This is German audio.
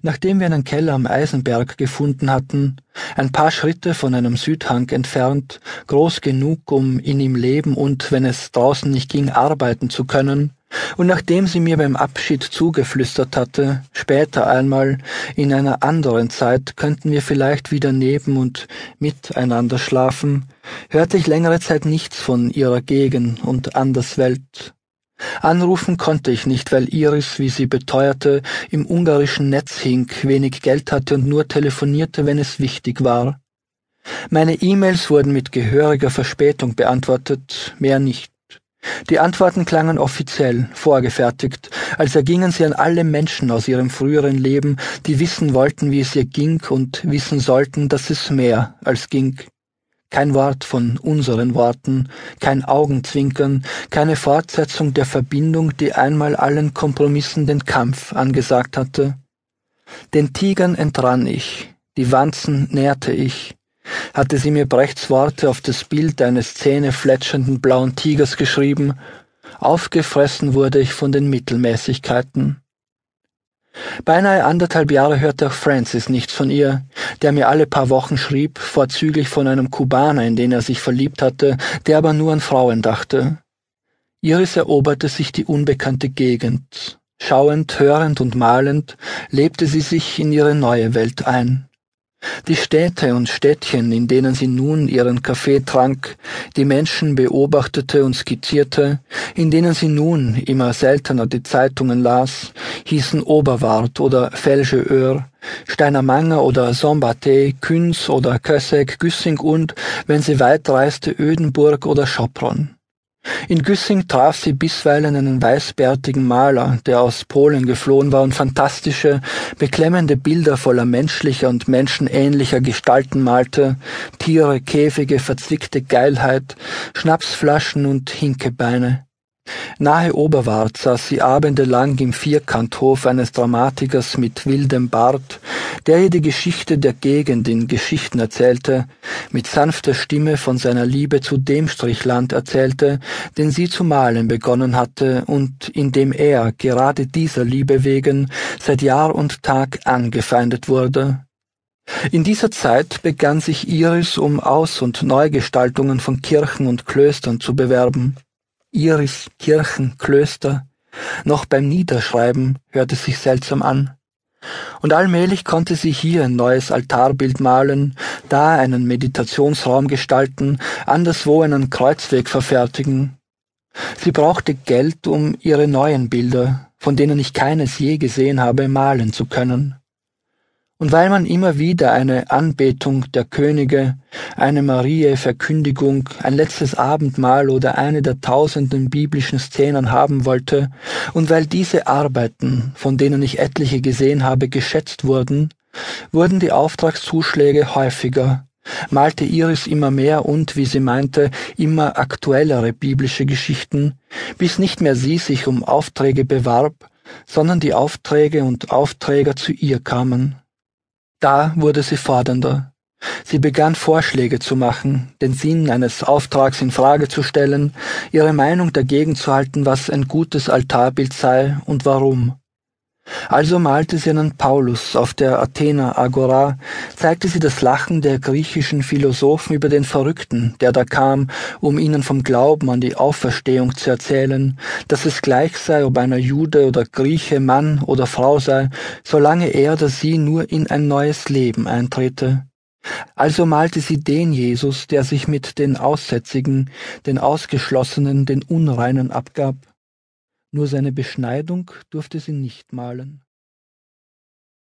Nachdem wir einen Keller am Eisenberg gefunden hatten, ein paar Schritte von einem Südhang entfernt, groß genug, um in ihm leben und, wenn es draußen nicht ging, arbeiten zu können, und nachdem sie mir beim Abschied zugeflüstert hatte, später einmal, in einer anderen Zeit könnten wir vielleicht wieder neben und miteinander schlafen, hörte ich längere Zeit nichts von ihrer Gegend und Anderswelt. Anrufen konnte ich nicht, weil Iris, wie sie beteuerte, im ungarischen Netz hing, wenig Geld hatte und nur telefonierte, wenn es wichtig war. Meine E-Mails wurden mit gehöriger Verspätung beantwortet, mehr nicht. Die Antworten klangen offiziell, vorgefertigt, als ergingen sie an alle Menschen aus ihrem früheren Leben, die wissen wollten, wie es ihr ging und wissen sollten, dass es mehr als ging. Kein Wort von unseren Worten, kein Augenzwinkern, keine Fortsetzung der Verbindung, die einmal allen Kompromissen den Kampf angesagt hatte. Den Tigern entrann ich, die Wanzen nährte ich, hatte sie mir Brechts Worte auf das Bild eines zähnefletschenden blauen Tigers geschrieben, aufgefressen wurde ich von den Mittelmäßigkeiten. Beinahe anderthalb Jahre hörte auch Francis nichts von ihr, der mir alle paar Wochen schrieb, vorzüglich von einem Kubaner, in den er sich verliebt hatte, der aber nur an Frauen dachte. Iris eroberte sich die unbekannte Gegend. Schauend, hörend und malend lebte sie sich in ihre neue Welt ein. Die Städte und Städtchen, in denen sie nun ihren Kaffee trank, die Menschen beobachtete und skizzierte, in denen sie nun immer seltener die Zeitungen las, hießen Oberwart oder Felgeöhr, Steinermanger oder Sombate, Küns oder Kössek, Güssing und, wenn sie weit reiste, Ödenburg oder Schopron. In Güssing traf sie bisweilen einen weißbärtigen Maler, der aus Polen geflohen war und fantastische, beklemmende Bilder voller menschlicher und menschenähnlicher Gestalten malte, Tiere, Käfige, verzwickte Geilheit, Schnapsflaschen und Hinkebeine. Nahe Oberwart saß sie abendelang im Vierkanthof eines Dramatikers mit wildem Bart, der ihr die Geschichte der Gegend in Geschichten erzählte, mit sanfter Stimme von seiner Liebe zu dem Strichland erzählte, den sie zu malen begonnen hatte und in dem er gerade dieser Liebe wegen seit Jahr und Tag angefeindet wurde. In dieser Zeit begann sich Iris um Aus- und Neugestaltungen von Kirchen und Klöstern zu bewerben. Iris, Kirchen, Klöster. Noch beim Niederschreiben hörte sich seltsam an. Und allmählich konnte sie hier ein neues Altarbild malen, da einen Meditationsraum gestalten, anderswo einen Kreuzweg verfertigen. Sie brauchte Geld, um ihre neuen Bilder, von denen ich keines je gesehen habe, malen zu können und weil man immer wieder eine Anbetung der Könige, eine Marie-Verkündigung, ein letztes Abendmahl oder eine der tausenden biblischen Szenen haben wollte, und weil diese Arbeiten, von denen ich etliche gesehen habe, geschätzt wurden, wurden die Auftragszuschläge häufiger, malte Iris immer mehr und, wie sie meinte, immer aktuellere biblische Geschichten, bis nicht mehr sie sich um Aufträge bewarb, sondern die Aufträge und Aufträger zu ihr kamen. Da wurde sie fordernder. Sie begann Vorschläge zu machen, den Sinn eines Auftrags in Frage zu stellen, ihre Meinung dagegen zu halten, was ein gutes Altarbild sei und warum. Also malte sie einen Paulus auf der Athener Agora, zeigte sie das Lachen der griechischen Philosophen über den Verrückten, der da kam, um ihnen vom Glauben an die Auferstehung zu erzählen, dass es gleich sei, ob einer Jude oder Grieche, Mann oder Frau sei, solange er oder sie nur in ein neues Leben eintrete. Also malte sie den Jesus, der sich mit den Aussätzigen, den Ausgeschlossenen, den Unreinen abgab nur seine Beschneidung durfte sie nicht malen.